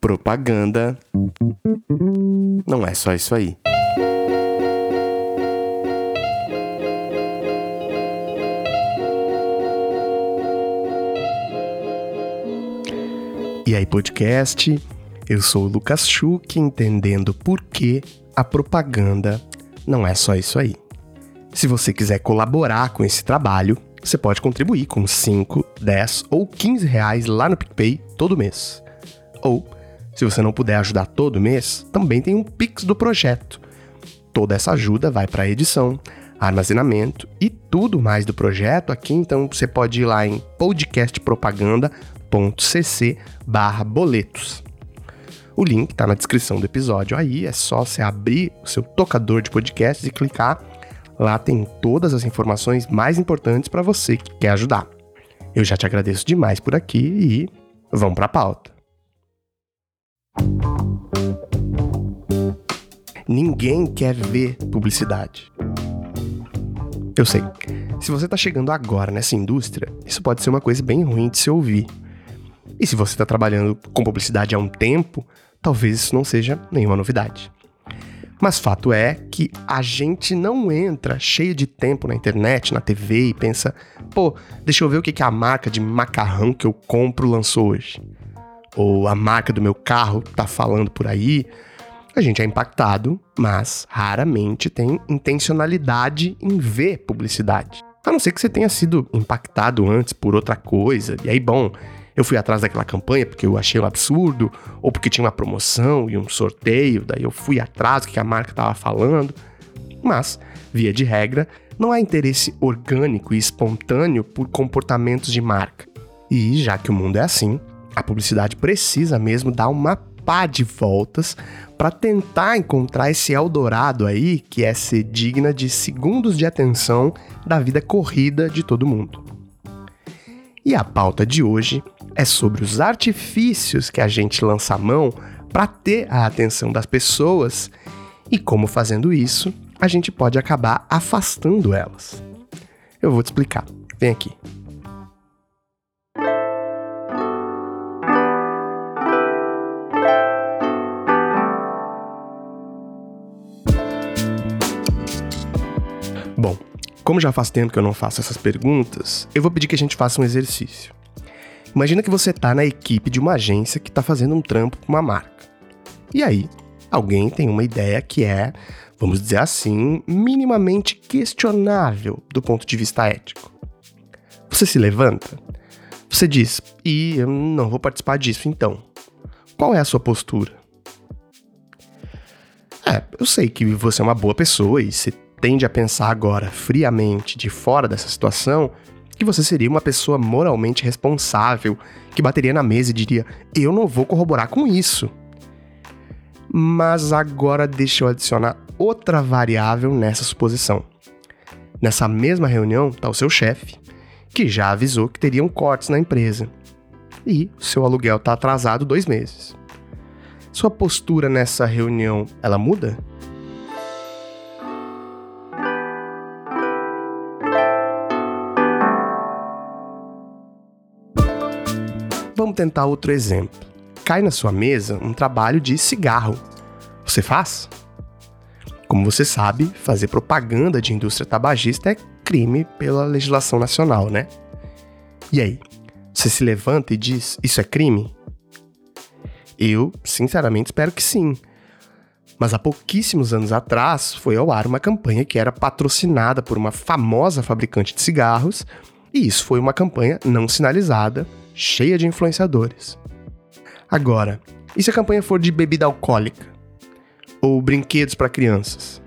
Propaganda não é só isso aí. E aí, podcast? Eu sou o Lucas Schuch, entendendo por que a propaganda não é só isso aí. Se você quiser colaborar com esse trabalho, você pode contribuir com 5, 10 ou 15 reais lá no PicPay todo mês. Ou, se você não puder ajudar todo mês, também tem um Pix do projeto. Toda essa ajuda vai para edição, armazenamento e tudo mais do projeto aqui, então você pode ir lá em podcastpropaganda.cc boletos. O link está na descrição do episódio aí, é só você abrir o seu tocador de podcasts e clicar Lá tem todas as informações mais importantes para você que quer ajudar. Eu já te agradeço demais por aqui e vamos para a pauta. Ninguém quer ver publicidade. Eu sei. Se você está chegando agora nessa indústria, isso pode ser uma coisa bem ruim de se ouvir. E se você está trabalhando com publicidade há um tempo, talvez isso não seja nenhuma novidade. Mas fato é que a gente não entra cheio de tempo na internet, na TV e pensa, pô, deixa eu ver o que a marca de macarrão que eu compro lançou hoje. Ou a marca do meu carro tá falando por aí. A gente é impactado, mas raramente tem intencionalidade em ver publicidade. A não ser que você tenha sido impactado antes por outra coisa, e aí, bom, eu fui atrás daquela campanha porque eu achei um absurdo, ou porque tinha uma promoção e um sorteio, daí eu fui atrás do que a marca estava falando. Mas, via de regra, não há interesse orgânico e espontâneo por comportamentos de marca. E já que o mundo é assim, a publicidade precisa mesmo dar uma pá de voltas para tentar encontrar esse Eldorado aí que é ser digna de segundos de atenção da vida corrida de todo mundo. E a pauta de hoje é sobre os artifícios que a gente lança a mão para ter a atenção das pessoas e como fazendo isso a gente pode acabar afastando elas. Eu vou te explicar. Vem aqui. Bom, como já faz tempo que eu não faço essas perguntas, eu vou pedir que a gente faça um exercício. Imagina que você está na equipe de uma agência que está fazendo um trampo com uma marca. E aí, alguém tem uma ideia que é, vamos dizer assim, minimamente questionável do ponto de vista ético. Você se levanta, você diz: "E eu não vou participar disso então". Qual é a sua postura? É, eu sei que você é uma boa pessoa e você tende a pensar agora friamente de fora dessa situação que você seria uma pessoa moralmente responsável, que bateria na mesa e diria: Eu não vou corroborar com isso. Mas agora deixa eu adicionar outra variável nessa suposição. Nessa mesma reunião está o seu chefe, que já avisou que teriam cortes na empresa. E seu aluguel está atrasado dois meses. Sua postura nessa reunião, ela muda? Vamos tentar outro exemplo. Cai na sua mesa um trabalho de cigarro. Você faz? Como você sabe, fazer propaganda de indústria tabagista é crime pela legislação nacional, né? E aí? Você se levanta e diz: Isso é crime? Eu, sinceramente, espero que sim. Mas há pouquíssimos anos atrás foi ao ar uma campanha que era patrocinada por uma famosa fabricante de cigarros, e isso foi uma campanha não sinalizada cheia de influenciadores. Agora, e se a campanha for de bebida alcoólica? Ou brinquedos para crianças?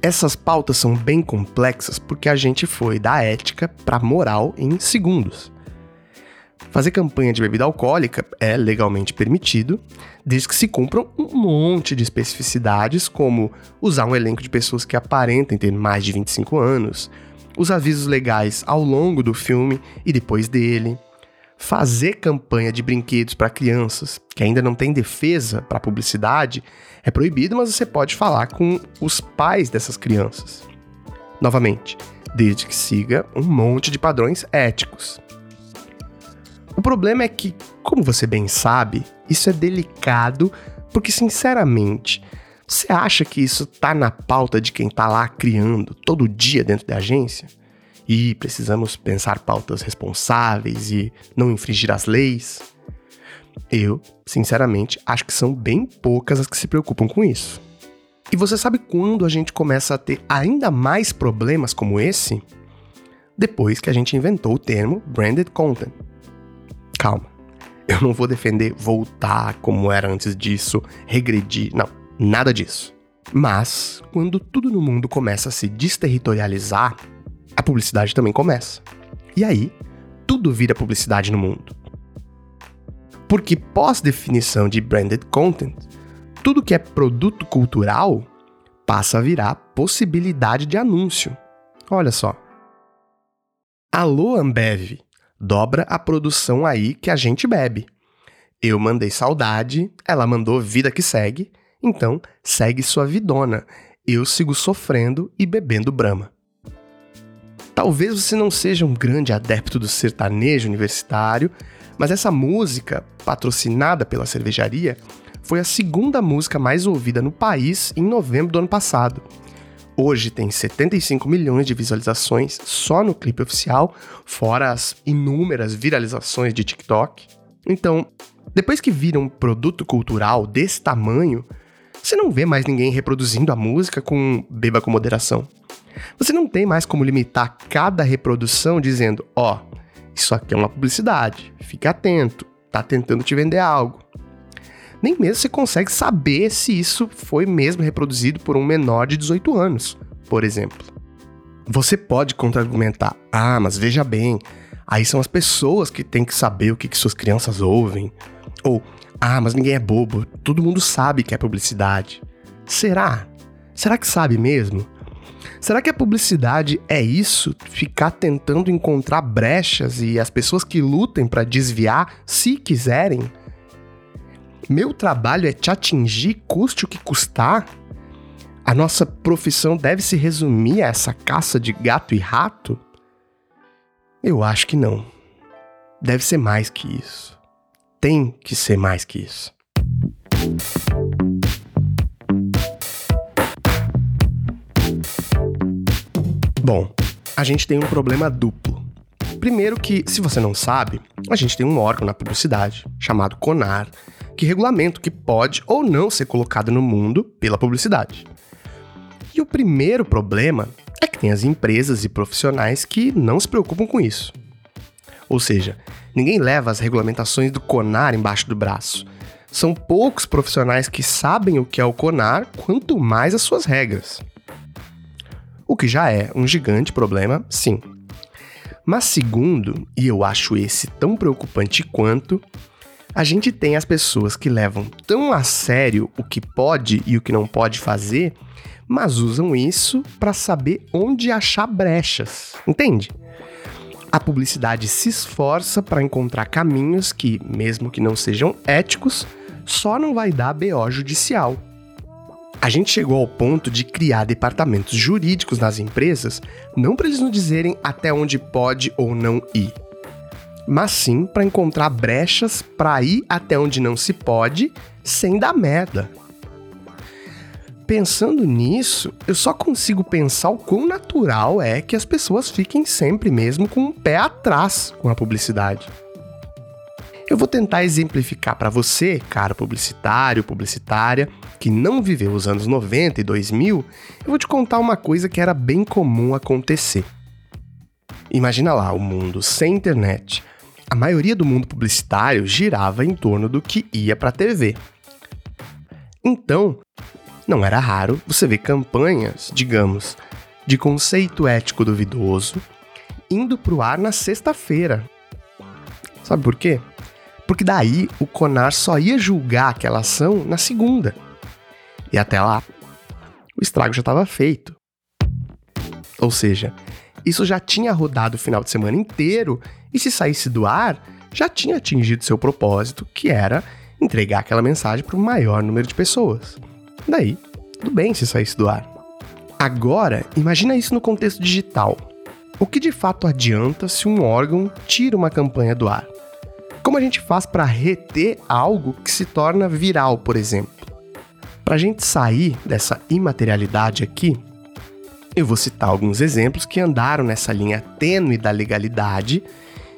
Essas pautas são bem complexas porque a gente foi da ética para moral em segundos. Fazer campanha de bebida alcoólica é legalmente permitido, desde que se cumpram um monte de especificidades, como usar um elenco de pessoas que aparentem ter mais de 25 anos, os avisos legais ao longo do filme e depois dele, fazer campanha de brinquedos para crianças que ainda não tem defesa para publicidade é proibido, mas você pode falar com os pais dessas crianças. Novamente, desde que siga um monte de padrões éticos. O problema é que, como você bem sabe, isso é delicado porque, sinceramente, você acha que isso tá na pauta de quem tá lá criando todo dia dentro da agência? E precisamos pensar pautas responsáveis e não infringir as leis? Eu, sinceramente, acho que são bem poucas as que se preocupam com isso. E você sabe quando a gente começa a ter ainda mais problemas como esse? Depois que a gente inventou o termo branded content. Calma, eu não vou defender voltar como era antes disso, regredir, não, nada disso. Mas, quando tudo no mundo começa a se desterritorializar, a publicidade também começa. E aí, tudo vira publicidade no mundo. Porque pós-definição de branded content, tudo que é produto cultural passa a virar possibilidade de anúncio. Olha só. Alô Ambev, dobra a produção aí que a gente bebe. Eu mandei saudade, ela mandou vida que segue, então segue sua vidona. Eu sigo sofrendo e bebendo brama. Talvez você não seja um grande adepto do sertanejo universitário, mas essa música, patrocinada pela cervejaria, foi a segunda música mais ouvida no país em novembro do ano passado. Hoje tem 75 milhões de visualizações só no clipe oficial, fora as inúmeras viralizações de TikTok. Então, depois que vira um produto cultural desse tamanho, você não vê mais ninguém reproduzindo a música com beba com moderação. Você não tem mais como limitar cada reprodução dizendo, ó, oh, isso aqui é uma publicidade, fique atento, tá tentando te vender algo. Nem mesmo você consegue saber se isso foi mesmo reproduzido por um menor de 18 anos, por exemplo. Você pode contra-argumentar, ah, mas veja bem, aí são as pessoas que têm que saber o que, que suas crianças ouvem. Ou, ah, mas ninguém é bobo, todo mundo sabe que é publicidade. Será? Será que sabe mesmo? Será que a publicidade é isso? Ficar tentando encontrar brechas e as pessoas que lutem para desviar, se quiserem? Meu trabalho é te atingir, custe o que custar? A nossa profissão deve se resumir a essa caça de gato e rato? Eu acho que não. Deve ser mais que isso. Tem que ser mais que isso. Bom, a gente tem um problema duplo. Primeiro que, se você não sabe, a gente tem um órgão na publicidade, chamado CONAR, que regulamenta o que pode ou não ser colocado no mundo pela publicidade. E o primeiro problema é que tem as empresas e profissionais que não se preocupam com isso. Ou seja, ninguém leva as regulamentações do CONAR embaixo do braço. São poucos profissionais que sabem o que é o CONAR, quanto mais as suas regras o que já é um gigante problema, sim. Mas segundo, e eu acho esse tão preocupante quanto, a gente tem as pessoas que levam tão a sério o que pode e o que não pode fazer, mas usam isso para saber onde achar brechas, entende? A publicidade se esforça para encontrar caminhos que, mesmo que não sejam éticos, só não vai dar BO judicial. A gente chegou ao ponto de criar departamentos jurídicos nas empresas, não para eles nos dizerem até onde pode ou não ir, mas sim para encontrar brechas para ir até onde não se pode sem dar merda. Pensando nisso, eu só consigo pensar o quão natural é que as pessoas fiquem sempre mesmo com o um pé atrás com a publicidade. Eu vou tentar exemplificar para você, cara publicitário, publicitária, que não viveu os anos 90 e 2000, eu vou te contar uma coisa que era bem comum acontecer. Imagina lá o mundo sem internet. A maioria do mundo publicitário girava em torno do que ia para a TV. Então, não era raro você ver campanhas, digamos, de conceito ético duvidoso indo para o ar na sexta-feira. Sabe por quê? Porque daí o Conar só ia julgar aquela ação na segunda. E até lá, o estrago já estava feito. Ou seja, isso já tinha rodado o final de semana inteiro e se saísse do ar, já tinha atingido seu propósito, que era entregar aquela mensagem para o maior número de pessoas. Daí, tudo bem se saísse do ar. Agora, imagina isso no contexto digital. O que de fato adianta se um órgão tira uma campanha do ar? Como a gente faz para reter algo que se torna viral, por exemplo? Para a gente sair dessa imaterialidade aqui, eu vou citar alguns exemplos que andaram nessa linha tênue da legalidade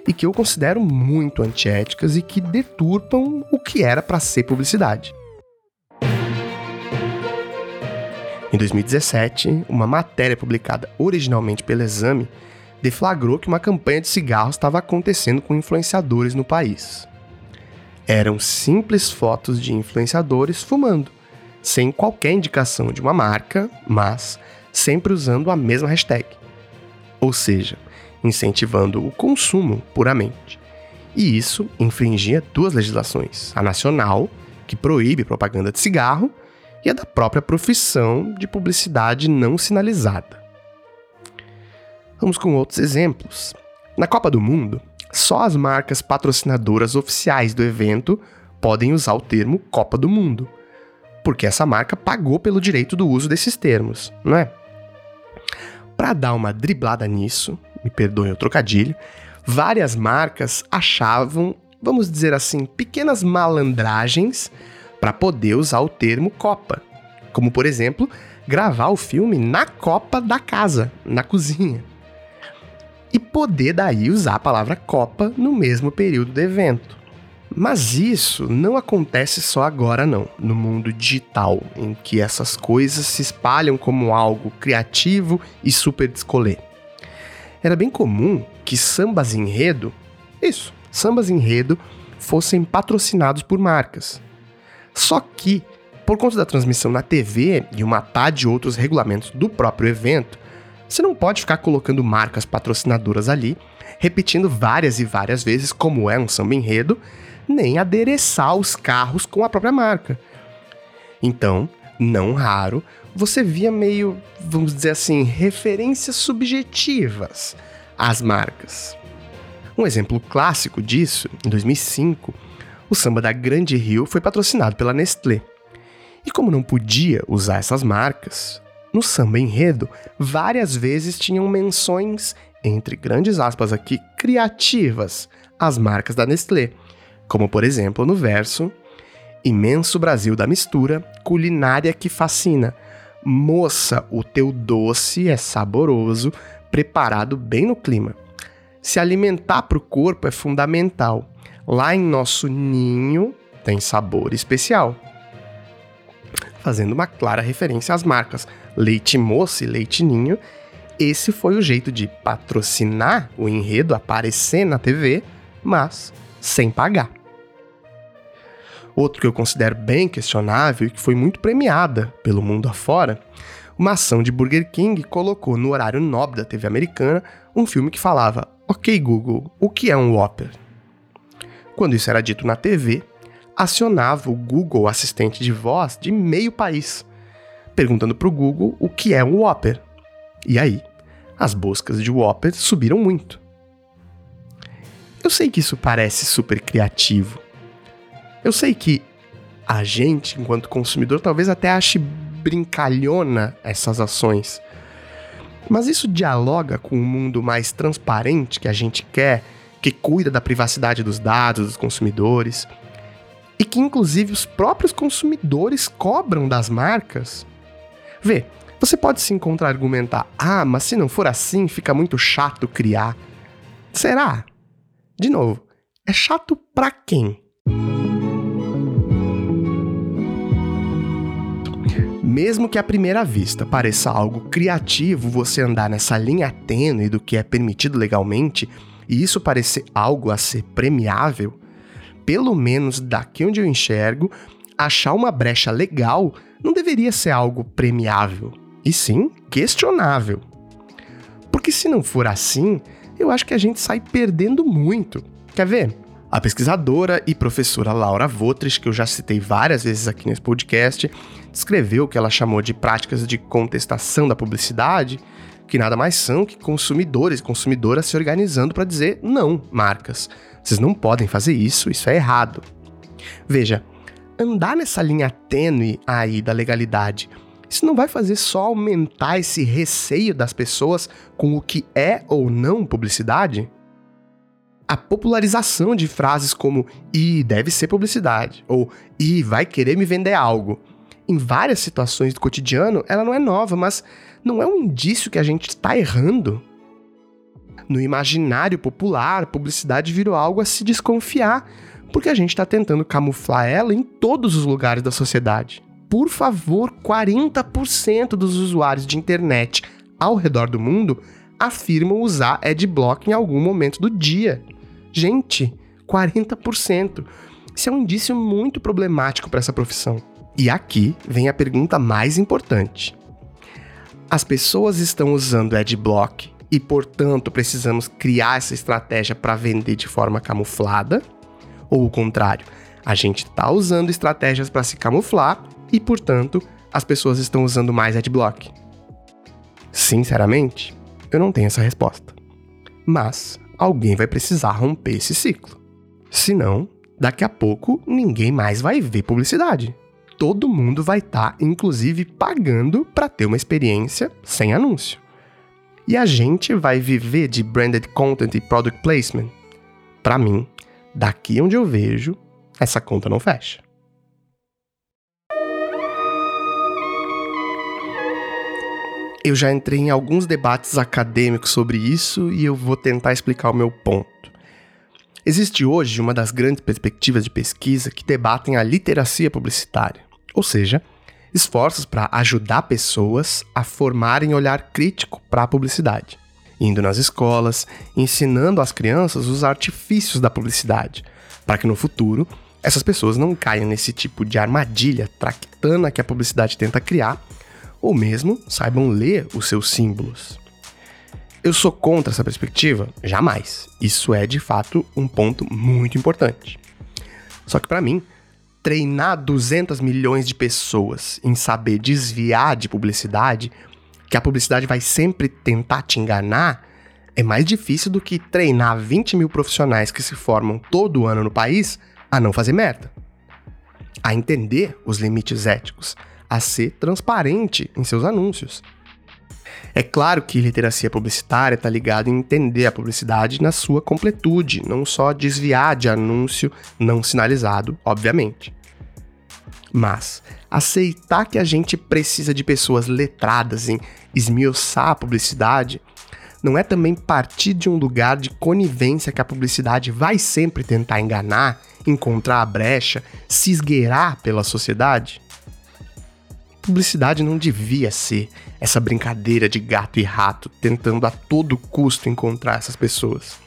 e que eu considero muito antiéticas e que deturpam o que era para ser publicidade. Em 2017, uma matéria publicada originalmente pelo Exame deflagrou que uma campanha de cigarros estava acontecendo com influenciadores no país. Eram simples fotos de influenciadores fumando, sem qualquer indicação de uma marca, mas sempre usando a mesma hashtag. Ou seja, incentivando o consumo puramente. E isso infringia duas legislações: a nacional, que proíbe propaganda de cigarro, e a da própria profissão de publicidade não sinalizada. Vamos com outros exemplos. Na Copa do Mundo, só as marcas patrocinadoras oficiais do evento podem usar o termo Copa do Mundo, porque essa marca pagou pelo direito do uso desses termos, não é? Para dar uma driblada nisso, me perdoem o trocadilho, várias marcas achavam, vamos dizer assim, pequenas malandragens para poder usar o termo Copa. Como, por exemplo, gravar o filme na copa da casa, na cozinha. E poder daí usar a palavra Copa no mesmo período do evento. Mas isso não acontece só agora, não, no mundo digital, em que essas coisas se espalham como algo criativo e super descolê. Era bem comum que sambas enredo, isso, sambas enredo, fossem patrocinados por marcas. Só que, por conta da transmissão na TV e uma pá de outros regulamentos do próprio evento, você não pode ficar colocando marcas patrocinadoras ali, repetindo várias e várias vezes como é um samba enredo, nem adereçar os carros com a própria marca. Então, não raro, você via meio, vamos dizer assim, referências subjetivas às marcas. Um exemplo clássico disso, em 2005, o samba da Grande Rio foi patrocinado pela Nestlé. E como não podia usar essas marcas, no samba enredo, várias vezes tinham menções, entre grandes aspas aqui, criativas, às marcas da Nestlé, como por exemplo no verso Imenso Brasil da mistura, culinária que fascina. Moça, o teu doce é saboroso, preparado bem no clima. Se alimentar para o corpo é fundamental. Lá em nosso ninho tem sabor especial. Fazendo uma clara referência às marcas Leite Moça e Leite Ninho, esse foi o jeito de patrocinar o enredo aparecer na TV, mas sem pagar. Outro que eu considero bem questionável e que foi muito premiada pelo mundo afora, uma ação de Burger King colocou no horário nobre da TV americana um filme que falava: Ok, Google, o que é um Whopper? Quando isso era dito na TV, acionava o Google Assistente de voz de meio país, perguntando para o Google o que é um Whopper. E aí, as buscas de Whopper subiram muito. Eu sei que isso parece super criativo. Eu sei que a gente, enquanto consumidor, talvez até ache brincalhona essas ações. Mas isso dialoga com um mundo mais transparente que a gente quer que cuida da privacidade dos dados dos consumidores e que inclusive os próprios consumidores cobram das marcas. Vê, você pode se encontrar argumentar: "Ah, mas se não for assim, fica muito chato criar". Será? De novo, é chato para quem? Mesmo que à primeira vista pareça algo criativo você andar nessa linha tênue do que é permitido legalmente, e isso parecer algo a ser premiável, pelo menos daqui onde eu enxergo, achar uma brecha legal não deveria ser algo premiável, e sim questionável. Porque se não for assim, eu acho que a gente sai perdendo muito. Quer ver? A pesquisadora e professora Laura Votrich, que eu já citei várias vezes aqui nesse podcast, descreveu o que ela chamou de práticas de contestação da publicidade que nada mais são que consumidores e consumidoras se organizando para dizer não, marcas. Vocês não podem fazer isso, isso é errado. Veja, andar nessa linha tênue aí da legalidade, isso não vai fazer só aumentar esse receio das pessoas com o que é ou não publicidade? a popularização de frases como e deve ser publicidade ou e vai querer me vender algo. Em várias situações do cotidiano, ela não é nova, mas não é um indício que a gente está errando. No imaginário popular, publicidade virou algo a se desconfiar, porque a gente está tentando camuflar ela em todos os lugares da sociedade. Por favor, 40% dos usuários de internet ao redor do mundo afirmam usar adblock em algum momento do dia. Gente, 40%. Isso é um indício muito problemático para essa profissão. E aqui vem a pergunta mais importante. As pessoas estão usando adblock e, portanto, precisamos criar essa estratégia para vender de forma camuflada? Ou o contrário, a gente está usando estratégias para se camuflar e, portanto, as pessoas estão usando mais adblock? Sinceramente, eu não tenho essa resposta. Mas alguém vai precisar romper esse ciclo. Senão, daqui a pouco ninguém mais vai ver publicidade. Todo mundo vai estar, tá, inclusive, pagando para ter uma experiência sem anúncio. E a gente vai viver de branded content e product placement? Para mim, daqui onde eu vejo, essa conta não fecha. Eu já entrei em alguns debates acadêmicos sobre isso e eu vou tentar explicar o meu ponto. Existe hoje uma das grandes perspectivas de pesquisa que debatem a literacia publicitária, ou seja, esforços para ajudar pessoas a formarem olhar crítico para a publicidade, indo nas escolas, ensinando às crianças os artifícios da publicidade, para que no futuro essas pessoas não caiam nesse tipo de armadilha tractana que a publicidade tenta criar ou mesmo saibam ler os seus símbolos. Eu sou contra essa perspectiva? Jamais. Isso é de fato um ponto muito importante. Só que para mim, treinar 200 milhões de pessoas em saber desviar de publicidade, que a publicidade vai sempre tentar te enganar, é mais difícil do que treinar 20 mil profissionais que se formam todo ano no país a não fazer merda. A entender os limites éticos, a ser transparente em seus anúncios. É claro que literacia publicitária está ligada em entender a publicidade na sua completude, não só desviar de anúncio não sinalizado, obviamente. Mas aceitar que a gente precisa de pessoas letradas em esmiuçar a publicidade não é também partir de um lugar de conivência que a publicidade vai sempre tentar enganar, encontrar a brecha, se esgueirar pela sociedade? Publicidade não devia ser essa brincadeira de gato e rato tentando a todo custo encontrar essas pessoas.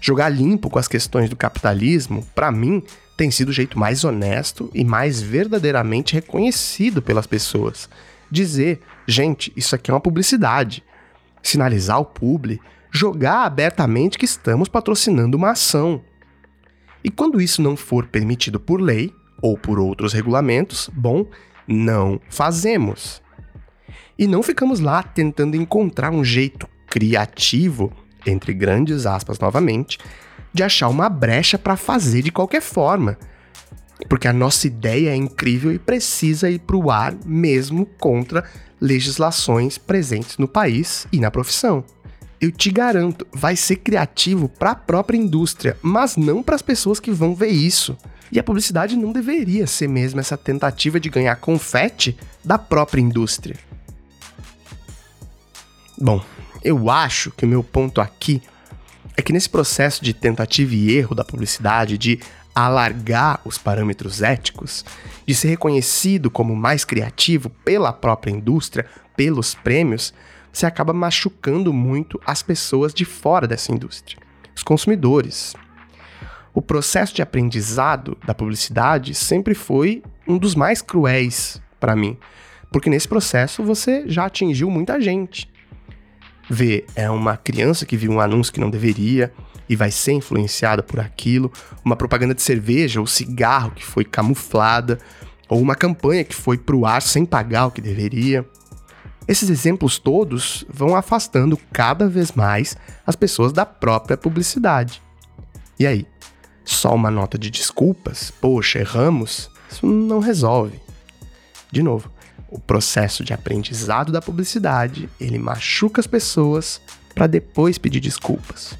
Jogar limpo com as questões do capitalismo, para mim, tem sido o jeito mais honesto e mais verdadeiramente reconhecido pelas pessoas. Dizer, gente, isso aqui é uma publicidade. Sinalizar ao público, jogar abertamente que estamos patrocinando uma ação. E quando isso não for permitido por lei ou por outros regulamentos, bom, não fazemos. E não ficamos lá tentando encontrar um jeito criativo, entre grandes aspas novamente, de achar uma brecha para fazer de qualquer forma. Porque a nossa ideia é incrível e precisa ir para o ar mesmo contra legislações presentes no país e na profissão. Eu te garanto, vai ser criativo para a própria indústria, mas não para as pessoas que vão ver isso. E a publicidade não deveria ser mesmo essa tentativa de ganhar confete da própria indústria. Bom, eu acho que o meu ponto aqui é que nesse processo de tentativa e erro da publicidade, de alargar os parâmetros éticos, de ser reconhecido como mais criativo pela própria indústria, pelos prêmios, você acaba machucando muito as pessoas de fora dessa indústria, os consumidores, o processo de aprendizado da publicidade sempre foi um dos mais cruéis para mim, porque nesse processo você já atingiu muita gente. Vê, é uma criança que viu um anúncio que não deveria e vai ser influenciada por aquilo, uma propaganda de cerveja ou cigarro que foi camuflada, ou uma campanha que foi pro ar sem pagar o que deveria. Esses exemplos todos vão afastando cada vez mais as pessoas da própria publicidade. E aí, só uma nota de desculpas, poxa, erramos, isso não resolve. De novo, o processo de aprendizado da publicidade, ele machuca as pessoas para depois pedir desculpas.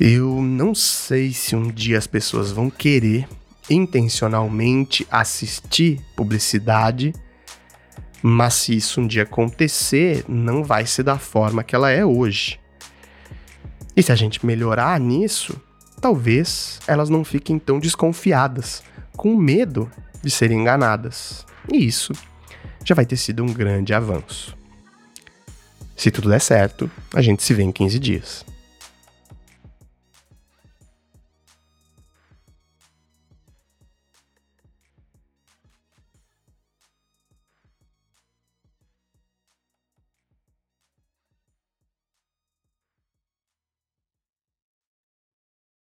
Eu não sei se um dia as pessoas vão querer intencionalmente assistir publicidade, mas se isso um dia acontecer, não vai ser da forma que ela é hoje. E se a gente melhorar nisso, talvez elas não fiquem tão desconfiadas, com medo de serem enganadas. E isso já vai ter sido um grande avanço. Se tudo der certo, a gente se vê em 15 dias.